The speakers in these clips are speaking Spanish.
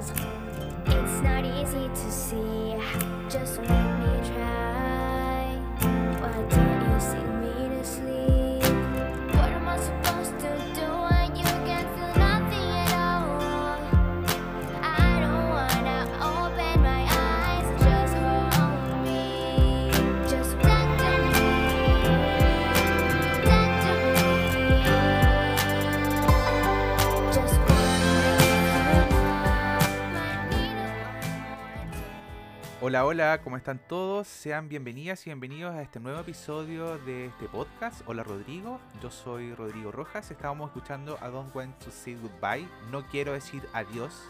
it's not easy to see. Hola, hola, ¿cómo están todos? Sean bienvenidas y bienvenidos a este nuevo episodio de este podcast. Hola Rodrigo, yo soy Rodrigo Rojas. Estábamos escuchando I Don't Want to Say Goodbye, No Quiero Decir Adiós,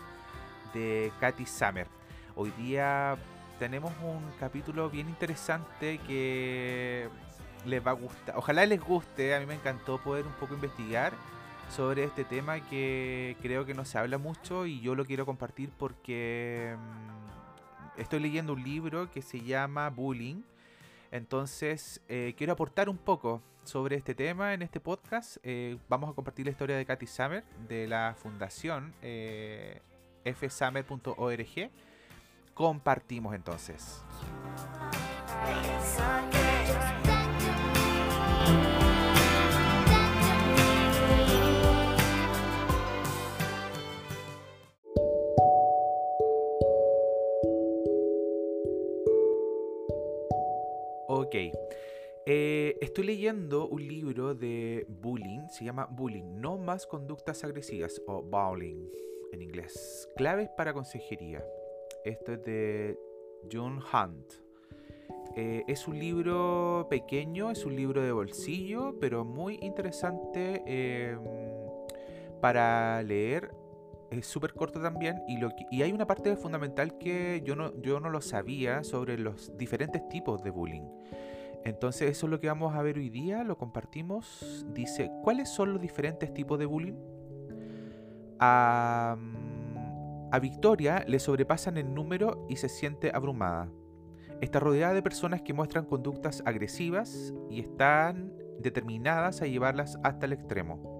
de Katy Summer. Hoy día tenemos un capítulo bien interesante que les va a gustar. Ojalá les guste, a mí me encantó poder un poco investigar sobre este tema que creo que no se habla mucho y yo lo quiero compartir porque mm, estoy leyendo un libro que se llama Bullying. Entonces, eh, quiero aportar un poco sobre este tema en este podcast. Eh, vamos a compartir la historia de Katy Summer de la fundación eh, fsummer.org. Compartimos entonces. Ok. Eh, estoy leyendo un libro de bullying, se llama Bullying, no más conductas agresivas o bullying en inglés. Claves para consejería. Esto es de John Hunt. Eh, es un libro pequeño, es un libro de bolsillo, pero muy interesante eh, para leer. Es súper corto también y, lo que- y hay una parte fundamental que yo no, yo no lo sabía sobre los diferentes tipos de bullying. Entonces eso es lo que vamos a ver hoy día, lo compartimos. Dice, ¿cuáles son los diferentes tipos de bullying? A, mm, Victoria le sobrepasan el número y se siente abrumada. Está rodeada de personas que muestran conductas agresivas y están determinadas a llevarlas hasta el extremo.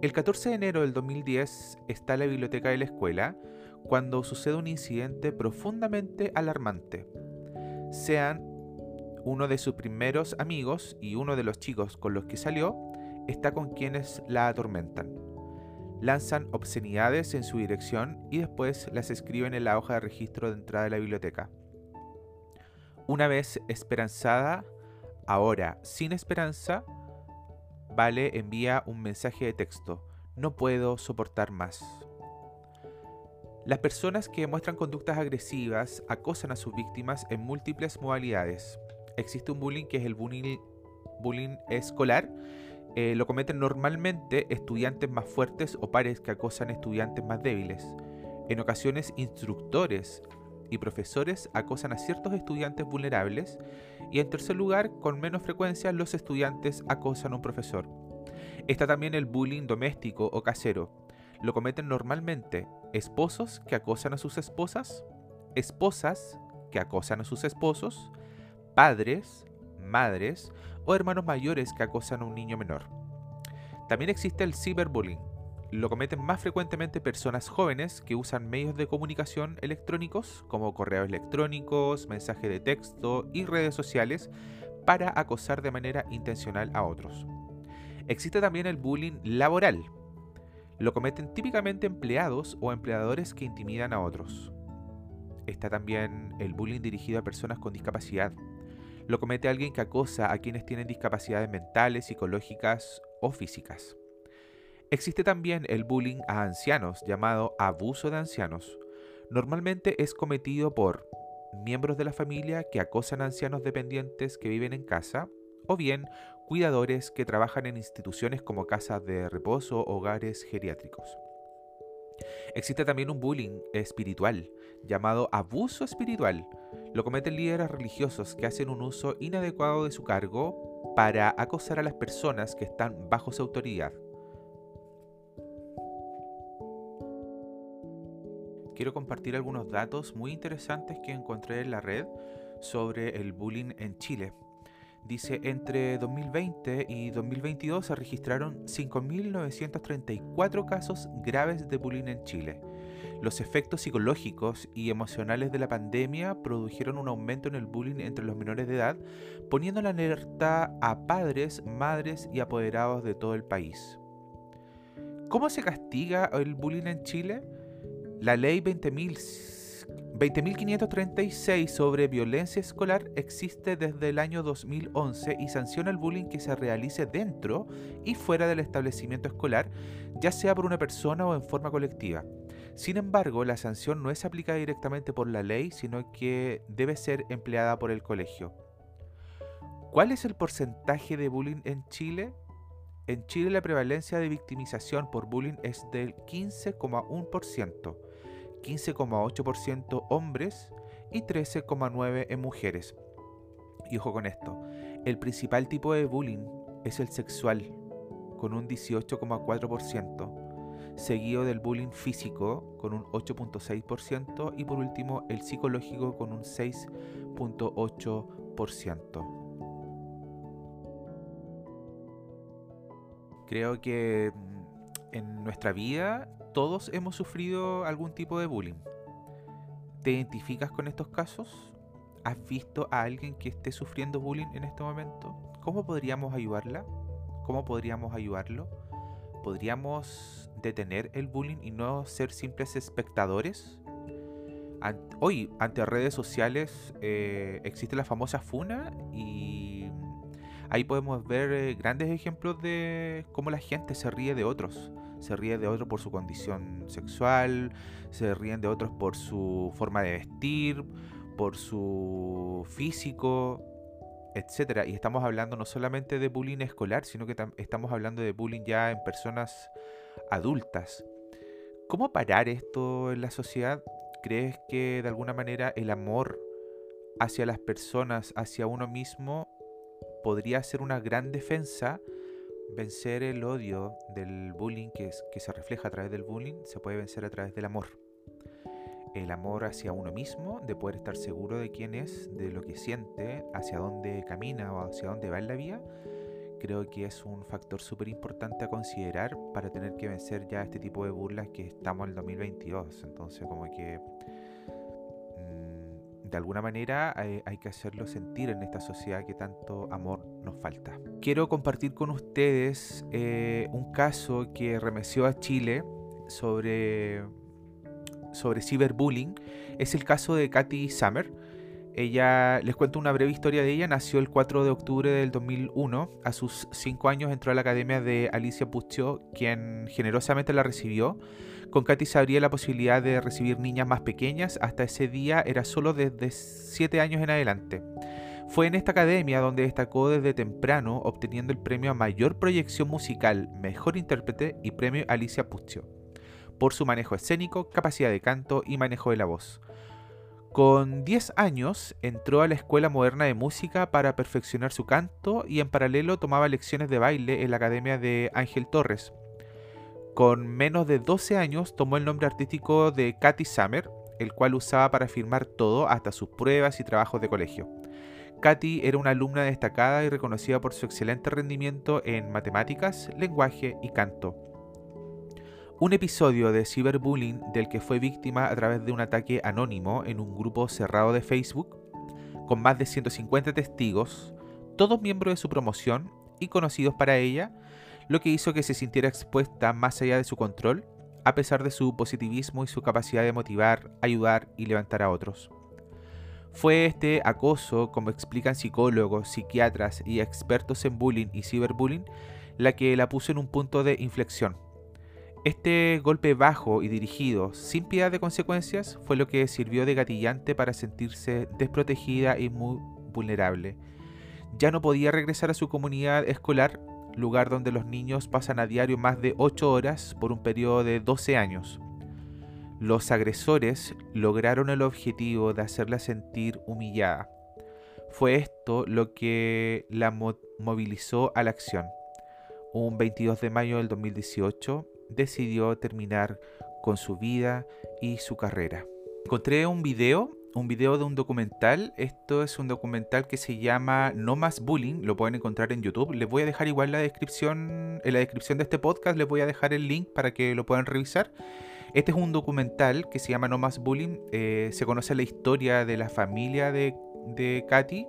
El 14 de enero del 2010 está en la biblioteca de la escuela cuando sucede un incidente profundamente alarmante. Sean uno de sus primeros amigos y uno de los chicos con los que salió está con quienes la atormentan. Lanzan obscenidades en su dirección y después las escriben en la hoja de registro de entrada de la biblioteca. Una vez esperanzada, ahora sin esperanza, Vale envía un mensaje de texto. No puedo soportar más. Las personas que muestran conductas agresivas acosan a sus víctimas en múltiples modalidades. Existe un bullying que es el bullying, escolar. Eh, lo cometen normalmente estudiantes más fuertes o pares que acosan estudiantes más débiles. En ocasiones, instructores y profesores acosan a ciertos estudiantes vulnerables. Y en tercer lugar, con menos frecuencia, los estudiantes acosan a un profesor. Está también el bullying doméstico o casero. Lo cometen normalmente esposos que acosan a sus esposas, esposas que acosan a sus esposos, padres, madres o hermanos mayores que acosan a un niño menor. También existe el ciberbullying. Lo cometen más frecuentemente personas jóvenes que usan medios de comunicación electrónicos como correos electrónicos, mensajes de texto y redes sociales para acosar de manera intencional a otros. Existe también el bullying laboral. Lo cometen típicamente empleados o empleadores que intimidan a otros. Está también el bullying dirigido a personas con discapacidad. Lo comete alguien que acosa a quienes tienen discapacidades mentales, psicológicas o físicas. Existe también el bullying a ancianos, llamado abuso de ancianos. Normalmente es cometido por miembros de la familia que acosan a ancianos dependientes que viven en casa, o bien cuidadores que trabajan en instituciones como casas de reposo o hogares geriátricos. Existe también un bullying espiritual, llamado abuso espiritual. Lo cometen líderes religiosos que hacen un uso inadecuado de su cargo para acosar a las personas que están bajo su autoridad. Quiero compartir algunos datos muy interesantes que encontré en la red sobre el bullying en Chile. Dice, entre 2020 y 2022 se registraron 5.934 casos graves de bullying en Chile. Los efectos psicológicos y emocionales de la pandemia produjeron un aumento en el bullying entre los menores de edad, poniendo en alerta a padres, madres y apoderados de todo el país. ¿Cómo se castiga el bullying en Chile? La ley 20.536 sobre violencia escolar existe desde el año 2011 y sanciona el bullying que se realice dentro y fuera del establecimiento escolar, ya sea por una persona o en forma colectiva. Sin embargo, la sanción no es aplicada directamente por la ley, sino que debe ser empleada por el colegio. ¿Cuál es el porcentaje de bullying en Chile? En Chile la prevalencia de victimización por bullying es del 15,1%, 15,8% hombres y 13,9% en mujeres. Y ojo con esto, el principal tipo de bullying es el sexual, con un 18,4% seguido del bullying físico con un 8.6% y por último el psicológico con un 6.8%. Creo que mm, en nuestra vida todos hemos sufrido algún tipo de bullying. ¿Te identificas con estos casos? ¿Has visto a alguien que esté sufriendo bullying en este momento? ¿Cómo podríamos ayudarla? ¿Cómo podríamos ayudarlo? ¿Podríamos detener el bullying y no ser simples espectadores? hoy, ante redes sociales, eh, existe la famosa FUNA y ahí podemos ver eh, grandes ejemplos de cómo la gente se ríe de otros. Se ríe de otros por su condición sexual, se ríen de otros por su forma de vestir, por su físico, etcétera. Y estamos hablando no solamente de bullying escolar, sino que estamos hablando de bullying ya en personas adultas. ¿Cómo parar esto en la sociedad? ¿Crees que de alguna manera el amor hacia las personas, hacia uno mismo, podría ser una gran defensa? Vencer el odio del bullying que, que se refleja a través del bullying se puede vencer a través del amor el amor hacia uno mismo, de poder estar seguro de quién es, de lo que siente, hacia dónde camina o hacia dónde va en la vida, creo que es un factor súper importante a considerar para tener que vencer ya este tipo de burlas que estamos en el 2022. Entonces como que mm, de alguna manera hay, que hacerlo sentir en esta sociedad que tanto amor falta. Quiero compartir con ustedes eh, un caso que remeció a Chile sobre sobre ciberbullying es el caso de Katy Summer. Ella, les cuento una breve historia de ella, nació el 4 de octubre del 2001. A sus 5 años entró a la academia de Alicia Puccio, quien generosamente la recibió. Con Katy se abría la posibilidad de recibir niñas más pequeñas. Hasta ese día era solo desde 7 años en adelante. Fue en esta academia donde destacó desde temprano, obteniendo el premio a mayor proyección musical, mejor intérprete y premio Alicia Puccio por su manejo escénico, capacidad de canto y manejo de la voz. Con 10 años entró a la Escuela Moderna de Música para perfeccionar su canto y en paralelo tomaba lecciones de baile en la Academia de Ángel Torres. Con menos de 12 años tomó el nombre artístico de Katy Summer, el cual usaba para firmar todo, hasta sus pruebas y trabajos de colegio. Katy era una alumna destacada y reconocida por su excelente rendimiento en matemáticas, lenguaje y canto. Un episodio de ciberbullying del que fue víctima a través de un ataque anónimo en un grupo cerrado de Facebook, con más de 150 testigos, todos miembros de su promoción y conocidos para ella, lo que hizo que se sintiera expuesta más allá de su control, a pesar de su positivismo y su capacidad de motivar, ayudar y levantar a otros. Fue este acoso, como explican psicólogos, psiquiatras y expertos en bullying y ciberbullying, la que la puso en un punto de inflexión este golpe bajo y dirigido, sin piedad de consecuencias, fue lo que sirvió de gatillante para sentirse desprotegida y muy vulnerable. Ya no podía regresar a su comunidad escolar, lugar donde los niños pasan a diario más de 8 horas por un periodo de 12 años. Los agresores lograron el objetivo de hacerla sentir humillada. Fue esto lo que la movilizó a la acción. Un 22 de mayo del 2018, decidió terminar con su vida y su carrera. Encontré un video, un video de un documental. Esto es un documental que se llama No más bullying. Lo pueden encontrar en YouTube. Les voy a dejar igual la descripción, en la descripción de este podcast les voy a dejar el link para que lo puedan revisar. Este es un documental que se llama No Más Bullying. Eh, se conoce la historia de la familia de, de Katy,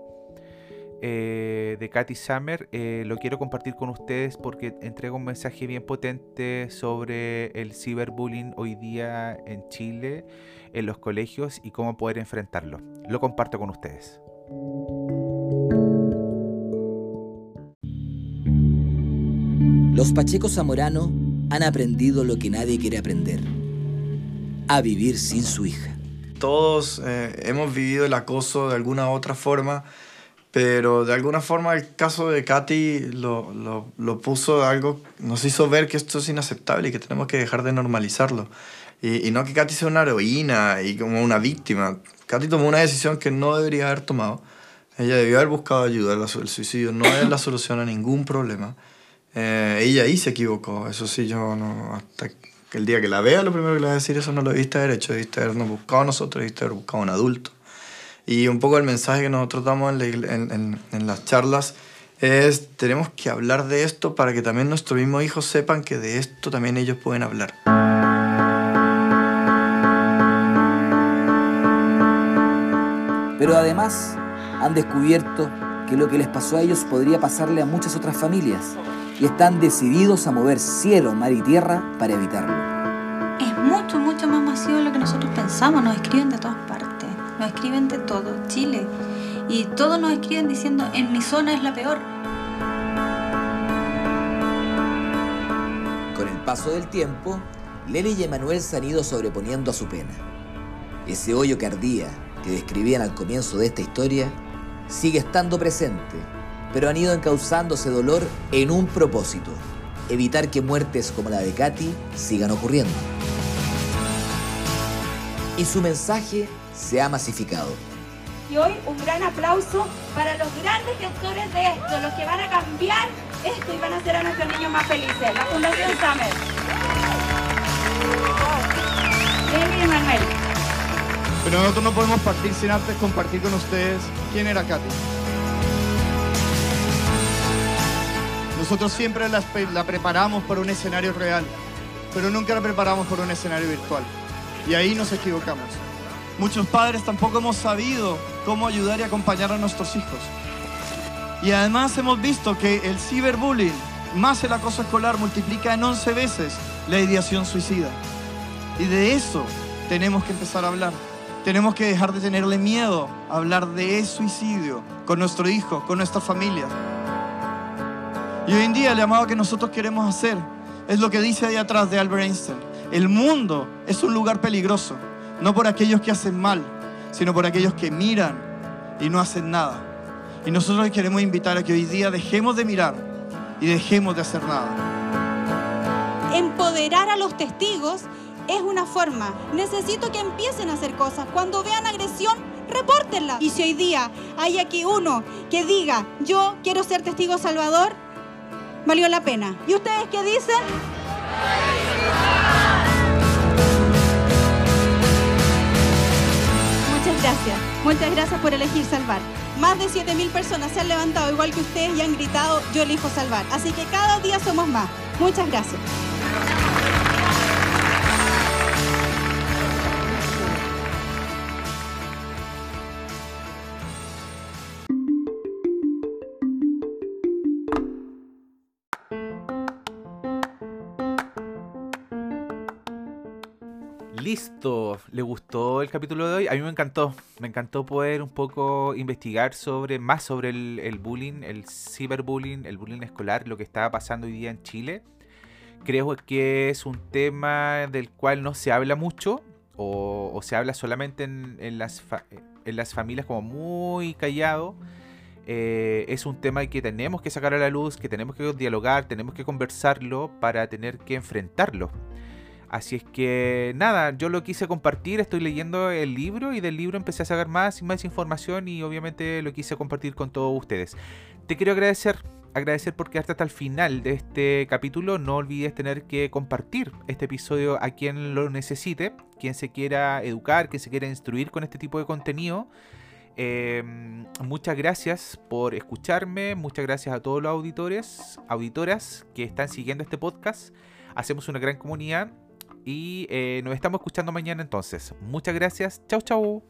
eh, de Katy Summer. Eh, lo quiero compartir con ustedes porque entrega un mensaje bien potente sobre el ciberbullying hoy día en Chile, en los colegios y cómo poder enfrentarlo. Lo comparto con ustedes. Los Pachecos Zamorano han aprendido lo que nadie quiere aprender. A vivir sin su hija. Todos eh, hemos vivido el acoso de alguna u otra forma, pero de alguna forma el caso de Katy lo, lo, lo puso algo, nos hizo ver que esto es inaceptable y que tenemos que dejar de normalizarlo. Y, y no que Katy sea una heroína y como una víctima. Katy tomó una decisión que no debería haber tomado. Ella debió haber buscado ayuda. El suicidio no es la solución a ningún problema. Eh, ella ahí se equivocó. Eso sí, yo no. Hasta que el día que la vea, lo primero que le voy a decir, eso no lo debiste haber hecho. Debiste habernos buscado nosotros, debiste haber buscado un adulto. Y un poco el mensaje que nosotros damos en las charlas es: tenemos que hablar de esto para que también nuestros mismos hijos sepan que de esto también ellos pueden hablar. Pero además han descubierto que lo que les pasó a ellos podría pasarle a muchas otras familias y están decididos a mover cielo, mar y tierra para evitarlo. Es mucho, mucho más masivo de lo que nosotros pensamos. Nos escriben de todas partes. Nos escriben de todo Chile. Y todos nos escriben diciendo, en mi zona es la peor. Con el paso del tiempo, Leli y Emanuel se han ido sobreponiendo a su pena. Ese hoyo que ardía, que describían al comienzo de esta historia, sigue estando presente, pero han ido encauzando ese dolor en un propósito, evitar que muertes como la de Katy sigan ocurriendo. Y su mensaje se ha masificado. Y hoy un gran aplauso para los grandes gestores de esto, los que van a cambiar esto y van a hacer a nuestros niños más felices. La Fundación Summer. Lili y Manuel. Pero nosotros no podemos partir sin antes compartir con ustedes quién era Katy. Nosotros siempre la, preparamos para un escenario real, pero nunca la preparamos para un escenario virtual. Y ahí nos equivocamos. Muchos padres tampoco hemos sabido cómo ayudar y acompañar a nuestros hijos. Y además hemos visto que el ciberbullying más el acoso escolar multiplica en 11 veces la ideación suicida. Y de eso tenemos que empezar a hablar. Tenemos que dejar de tenerle miedo a hablar de suicidio con nuestro hijo, con nuestra familia. Y hoy en día el llamado que nosotros queremos hacer es lo que dice ahí atrás de Albert Einstein. El mundo es un lugar peligroso, no por aquellos que hacen mal, sino por aquellos que miran y no hacen nada. Y nosotros les queremos invitar a que hoy día dejemos de mirar y dejemos de hacer nada. Empoderar a los testigos es una forma. Necesito que empiecen a hacer cosas. Cuando vean agresión, repórtenla. Y si hoy día hay aquí uno que diga, yo quiero ser testigo salvador, valió la pena. ¿Y ustedes qué dicen? Muchas gracias. Muchas gracias por elegir salvar. Más de 7.000 personas se han levantado igual que ustedes y han gritado, yo elijo salvar. Así que cada día somos más. Muchas gracias. Listo, ¿le gustó el capítulo de hoy? A mí me encantó, me encantó poder un poco investigar sobre más sobre el, el bullying, el ciberbullying, el bullying escolar, lo que está pasando hoy día en Chile. Creo que es un tema del cual no se habla mucho o, o se habla solamente en, en las, en las familias como muy callado. Eh, es un tema que tenemos que sacar a la luz, que tenemos que dialogar, tenemos que conversarlo para tener que enfrentarlo. Así es que nada, yo lo quise compartir, estoy leyendo el libro y del libro empecé a sacar más y más información y obviamente lo quise compartir con todos ustedes. Te quiero agradecer, agradecer por quedarte hasta el final de este capítulo. No olvides tener que compartir este episodio a quien lo necesite, quien se quiera educar, quien se quiera instruir con este tipo de contenido. Eh, muchas gracias por escucharme, muchas gracias a todos los auditores, auditoras que están siguiendo este podcast. Hacemos una gran comunidad y eh, nos estamos escuchando mañana entonces. Muchas gracias. Chau, chau.